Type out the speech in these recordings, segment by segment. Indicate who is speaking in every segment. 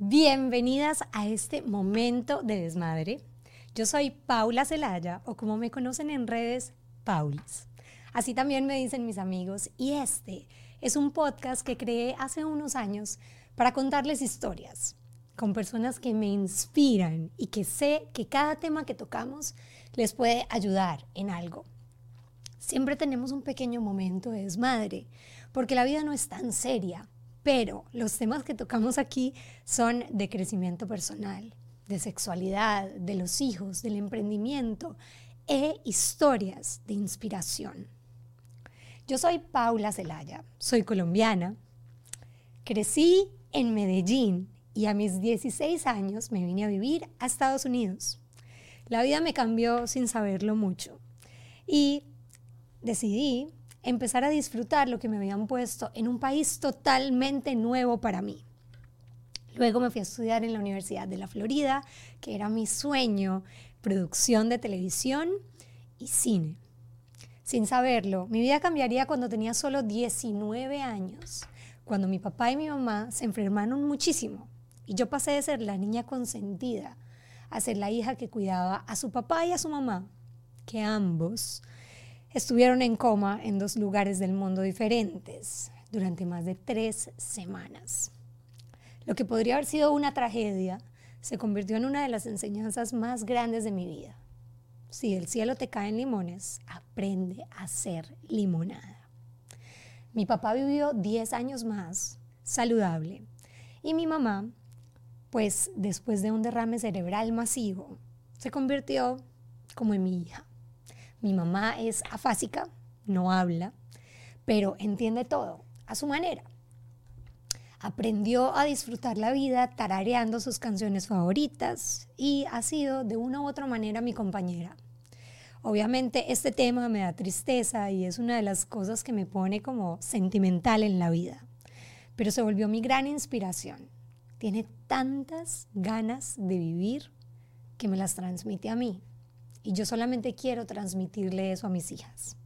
Speaker 1: Bienvenidas a este momento de desmadre. Yo soy Paula Celaya o como me conocen en redes, Paulis. Así también me dicen mis amigos y este es un podcast que creé hace unos años para contarles historias con personas que me inspiran y que sé que cada tema que tocamos les puede ayudar en algo. Siempre tenemos un pequeño momento de desmadre porque la vida no es tan seria pero los temas que tocamos aquí son de crecimiento personal, de sexualidad, de los hijos, del emprendimiento e historias de inspiración. Yo soy Paula Zelaya, soy colombiana, crecí en Medellín y a mis 16 años me vine a vivir a Estados Unidos. La vida me cambió sin saberlo mucho y decidí empezar a disfrutar lo que me habían puesto en un país totalmente nuevo para mí. Luego me fui a estudiar en la Universidad de la Florida, que era mi sueño, producción de televisión y cine. Sin saberlo, mi vida cambiaría cuando tenía solo 19 años, cuando mi papá y mi mamá se enfermaron muchísimo y yo pasé de ser la niña consentida a ser la hija que cuidaba a su papá y a su mamá, que ambos estuvieron en coma en dos lugares del mundo diferentes durante más de tres semanas. Lo que podría haber sido una tragedia se convirtió en una de las enseñanzas más grandes de mi vida. Si el cielo te cae en limones, aprende a hacer limonada. Mi papá vivió 10 años más, saludable, y mi mamá, pues después de un derrame cerebral masivo, se convirtió como en mi hija. Mi mamá es afásica, no habla, pero entiende todo a su manera. Aprendió a disfrutar la vida tarareando sus canciones favoritas y ha sido de una u otra manera mi compañera. Obviamente este tema me da tristeza y es una de las cosas que me pone como sentimental en la vida, pero se volvió mi gran inspiración. Tiene tantas ganas de vivir que me las transmite a mí y yo solamente quiero transmitirle eso a mis hijas.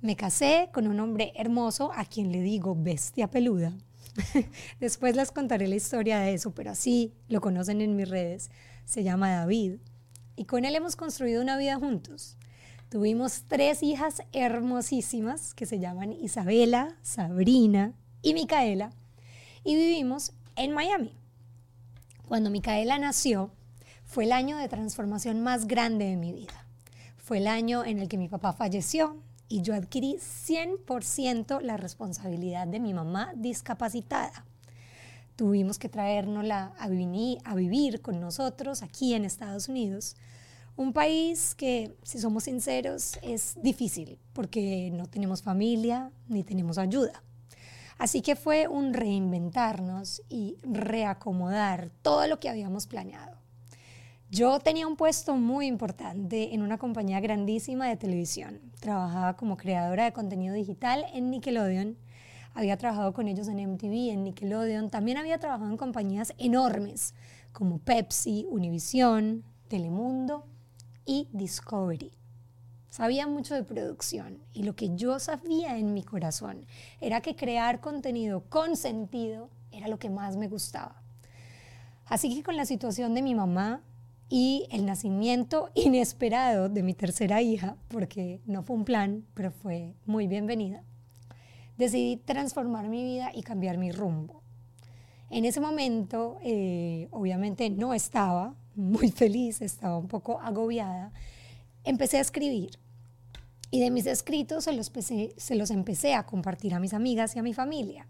Speaker 1: Me casé con un hombre hermoso a quien le digo bestia peluda. Después les contaré la historia de eso, pero así lo conocen en mis redes. Se llama David y con él hemos construido una vida juntos. Tuvimos tres hijas hermosísimas que se llaman Isabela, Sabrina y Micaela y vivimos en Miami. Cuando Micaela nació, fue el año de transformación más grande de mi vida. Fue el año en el que mi papá falleció y yo adquirí 100% la responsabilidad de mi mamá discapacitada. Tuvimos que traérnosla a a vivir con nosotros aquí en Estados Unidos. Un país que, si somos sinceros, es difícil porque no tenemos familia ni tenemos ayuda. Así que fue un reinventarnos y reacomodar todo lo que habíamos planeado. Yo tenía un puesto muy importante en una compañía grandísima de televisión. Trabajaba como creadora de contenido digital en Nickelodeon. Había trabajado con ellos en MTV, en Nickelodeon. También había trabajado en compañías enormes como Pepsi, Univision, Telemundo y Discovery. Sabía mucho de producción y lo que yo sabía en mi corazón era que crear contenido con sentido era lo que más me gustaba. Así que con la situación de mi mamá, y el nacimiento inesperado de mi tercera hija, porque no fue un plan, pero fue muy bienvenida, decidí transformar mi vida y cambiar mi rumbo. En ese momento, eh, obviamente no estaba muy feliz, estaba un poco agobiada. Empecé a escribir y de mis escritos se los, se los empecé a compartir a mis amigas y a mi familia.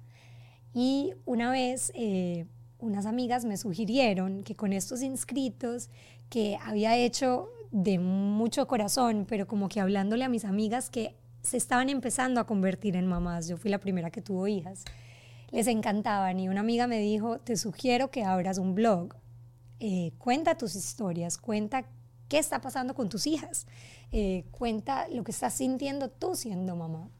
Speaker 1: Y una vez eh, unas amigas me sugirieron que con estos inscritos que había hecho de mucho corazón, pero como que hablándole a mis amigas que se estaban empezando a convertir en mamás, yo fui la primera que tuvo hijas, les encantaban y una amiga me dijo, te sugiero que abras un blog, eh, cuenta tus historias, cuenta qué está pasando con tus hijas, eh, cuenta lo que estás sintiendo tú siendo mamá.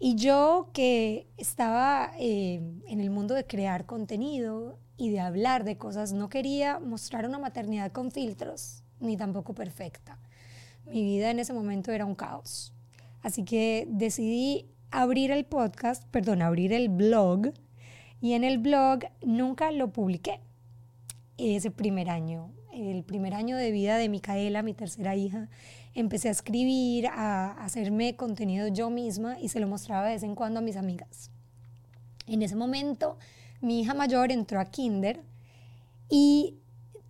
Speaker 1: Y yo que estaba eh, en el mundo de crear contenido y de hablar de cosas, no quería mostrar una maternidad con filtros, ni tampoco perfecta. Mi vida en ese momento era un caos. Así que decidí abrir el podcast, perdón, abrir el blog Y en el blog nunca lo publiqué ese primer año. El primer año de vida de Micaela, mi tercera hija, empecé a escribir, a hacerme contenido yo misma y se lo mostraba de vez en cuando a mis amigas. En ese momento, mi hija mayor entró a kinder y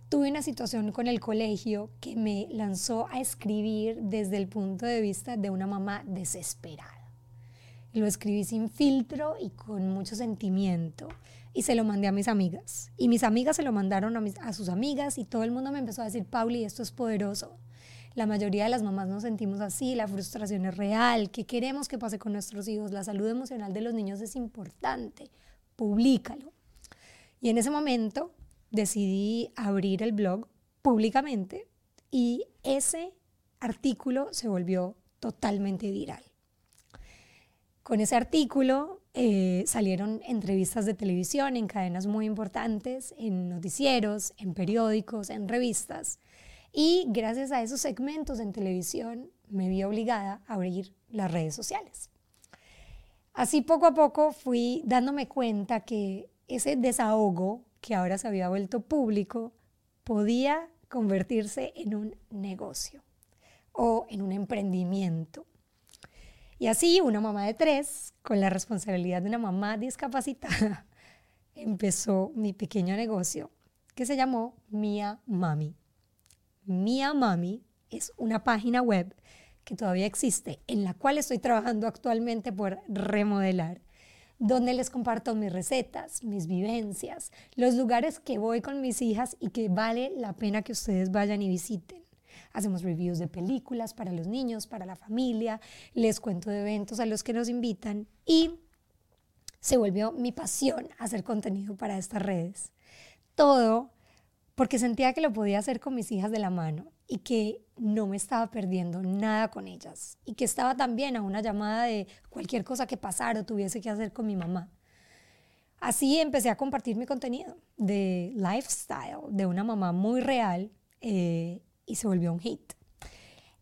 Speaker 1: tuve una situación con el colegio que me lanzó a escribir desde el punto de vista de una mamá desesperada. Lo escribí sin filtro y con mucho sentimiento y se lo mandé a mis amigas. Y mis amigas se lo mandaron a, a sus amigas y todo el mundo me empezó a decir, Pauli, esto es poderoso. La mayoría de las mamás nos sentimos así, la frustración es real, ¿qué queremos que pase con nuestros hijos? La salud emocional de los niños es importante, públicalo. Y en ese momento decidí abrir el blog públicamente y ese artículo se volvió totalmente viral. Con ese artículo eh, salieron entrevistas de televisión en cadenas muy importantes, en noticieros, en periódicos, en revistas. Y gracias a esos segmentos en televisión me vi obligada a abrir las redes sociales. Así poco a poco fui dándome cuenta que ese desahogo que ahora se había vuelto público podía convertirse en un negocio o en un emprendimiento. Y así una mamá de tres, con la responsabilidad de una mamá discapacitada, empezó mi pequeño negocio que se llamó Mia Mami. Mia Mami es una página web que todavía existe, en la cual estoy trabajando actualmente por remodelar, donde les comparto mis recetas, mis vivencias, los lugares que voy con mis hijas y que vale la pena que ustedes vayan y visiten. Hacemos reviews de películas para los niños, para la familia, les cuento de eventos a los que nos invitan y se volvió mi pasión hacer contenido para estas redes. Todo porque sentía que lo podía hacer con mis hijas de la mano y que no me estaba perdiendo nada con ellas y que estaba también a una llamada de cualquier cosa que pasara o tuviese que hacer con mi mamá. Así empecé a compartir mi contenido de lifestyle, de una mamá muy real eh, y se volvió un hit.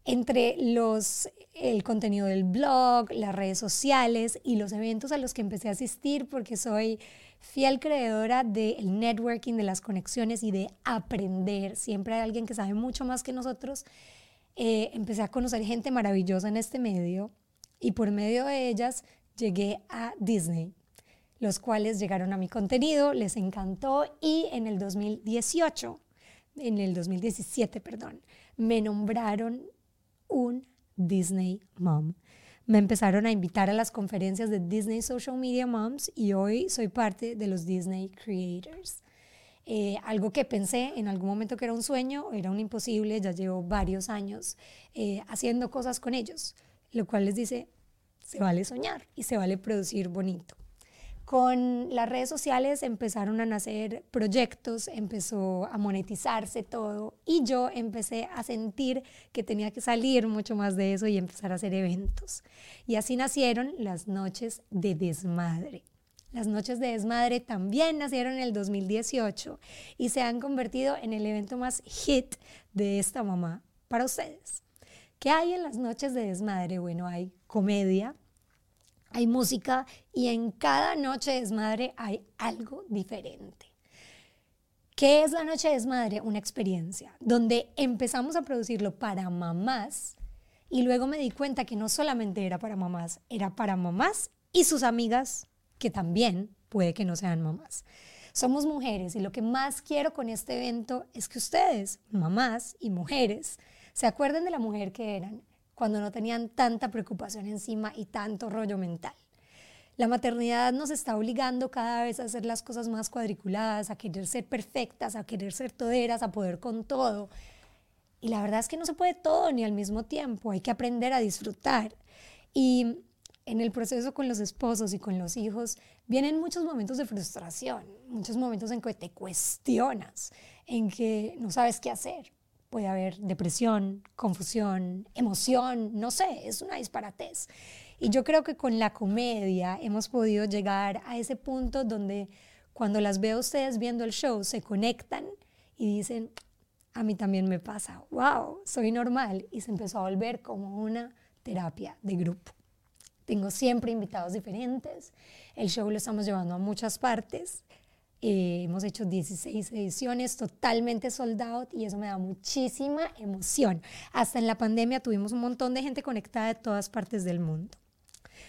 Speaker 1: Entre los, el contenido del blog, las redes sociales y los eventos a los que empecé a asistir porque soy fiel creadora del networking, de las conexiones y de aprender. Siempre hay alguien que sabe mucho más que nosotros. Eh, empecé a conocer gente maravillosa en este medio y por medio de ellas llegué a Disney, los cuales llegaron a mi contenido, les encantó y en el 2018 en el 2017, perdón, me nombraron un Disney Mom. Me empezaron a invitar a las conferencias de Disney Social Media Moms y hoy soy parte de los Disney Creators. Eh, algo que pensé en algún momento que era un sueño, era un imposible, ya llevo varios años eh, haciendo cosas con ellos, lo cual les dice, se vale soñar y se vale producir bonito. Con las redes sociales empezaron a nacer proyectos, empezó a monetizarse todo y yo empecé a sentir que tenía que salir mucho más de eso y empezar a hacer eventos. Y así nacieron las noches de desmadre. Las noches de desmadre también nacieron en el 2018 y se han convertido en el evento más hit de esta mamá para ustedes. ¿Qué hay en las noches de desmadre? Bueno, hay comedia, hay música y en cada noche de desmadre hay algo diferente. ¿Qué es la noche de desmadre? Una experiencia donde empezamos a producirlo para mamás y luego me di cuenta que no solamente era para mamás, era para mamás y sus amigas que también puede que no sean mamás. Somos mujeres y lo que más quiero con este evento es que ustedes, mamás y mujeres, se acuerden de la mujer que eran cuando no tenían tanta preocupación encima y tanto rollo mental. La maternidad nos está obligando cada vez a hacer las cosas más cuadriculadas, a querer ser perfectas, a querer ser toderas, a poder con todo. Y la verdad es que no se puede todo ni al mismo tiempo, hay que aprender a disfrutar. Y en el proceso con los esposos y con los hijos vienen muchos momentos de frustración, muchos momentos en que te cuestionas, en que no sabes qué hacer puede haber depresión, confusión, emoción, no sé, es una disparatez. Y yo creo que con la comedia hemos podido llegar a ese punto donde cuando las veo ustedes viendo el show se conectan y dicen, a mí también me pasa, wow, soy normal. Y se empezó a volver como una terapia de grupo. Tengo siempre invitados diferentes. El show lo estamos llevando a muchas partes. Eh, hemos hecho 16 ediciones totalmente sold y eso me da muchísima emoción. Hasta en la pandemia tuvimos un montón de gente conectada de todas partes del mundo.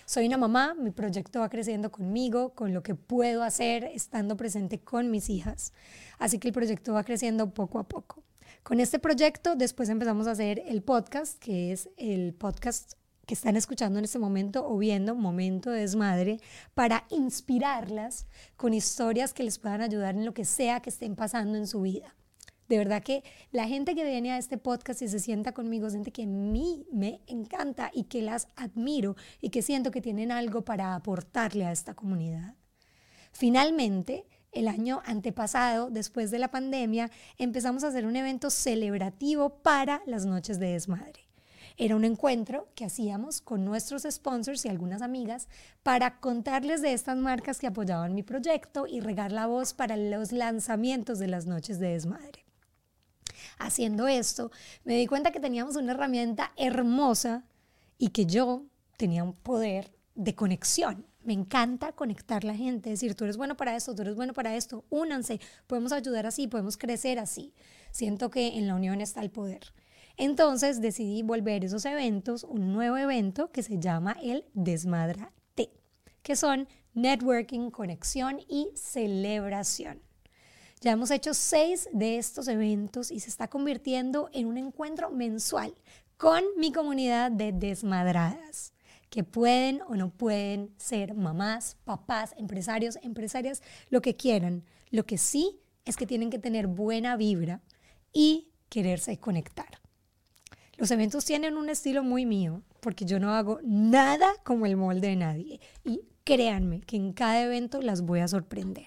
Speaker 1: Soy una mamá, mi proyecto va creciendo conmigo, con lo que puedo hacer estando presente con mis hijas. Así que el proyecto va creciendo poco a poco. Con este proyecto después empezamos a hacer el podcast, que es el podcast que están escuchando en este momento o viendo Momento de Desmadre para inspirarlas con historias que les puedan ayudar en lo que sea que estén pasando en su vida. De verdad que la gente que viene a este podcast y se sienta conmigo, siente que a mí me encanta y que las admiro y que siento que tienen algo para aportarle a esta comunidad. Finalmente, el año antepasado, después de la pandemia, empezamos a hacer un evento celebrativo para las noches de desmadre. Era un encuentro que hacíamos con nuestros sponsors y algunas amigas para contarles de estas marcas que apoyaban mi proyecto y regar la voz para los lanzamientos de las noches de desmadre. Haciendo esto, me di cuenta que teníamos una herramienta hermosa y que yo tenía un poder de conexión. Me encanta conectar la gente, decir, tú eres bueno para esto, tú eres bueno para esto, únanse, podemos ayudar así, podemos crecer así. Siento que en la unión está el poder. Entonces decidí volver esos eventos, un nuevo evento que se llama el Desmadra T, que son networking, conexión y celebración. Ya hemos hecho seis de estos eventos y se está convirtiendo en un encuentro mensual con mi comunidad de desmadradas que pueden o no pueden ser mamás, papás, empresarios, empresarias, lo que quieran. Lo que sí es que tienen que tener buena vibra y quererse conectar. Los eventos tienen un estilo muy mío, porque yo no hago nada como el molde de nadie. Y créanme que en cada evento las voy a sorprender.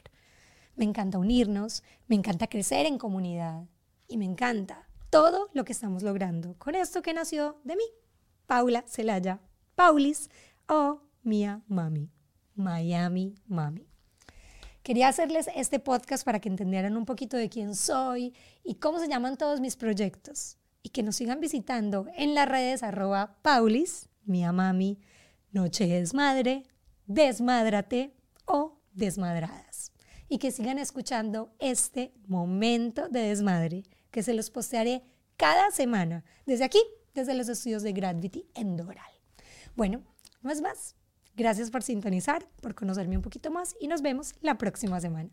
Speaker 1: Me encanta unirnos, me encanta crecer en comunidad y me encanta todo lo que estamos logrando con esto que nació de mí, Paula Celaya Paulis o Mia Mami, Miami Mami. Quería hacerles este podcast para que entendieran un poquito de quién soy y cómo se llaman todos mis proyectos y que nos sigan visitando en las redes arroba paulis, mía mami, noche desmadre, desmádrate o desmadradas. Y que sigan escuchando este momento de desmadre que se los postearé cada semana desde aquí, desde los estudios de Gravity en Doral. Bueno, no es más. Gracias por sintonizar, por conocerme un poquito más y nos vemos la próxima semana.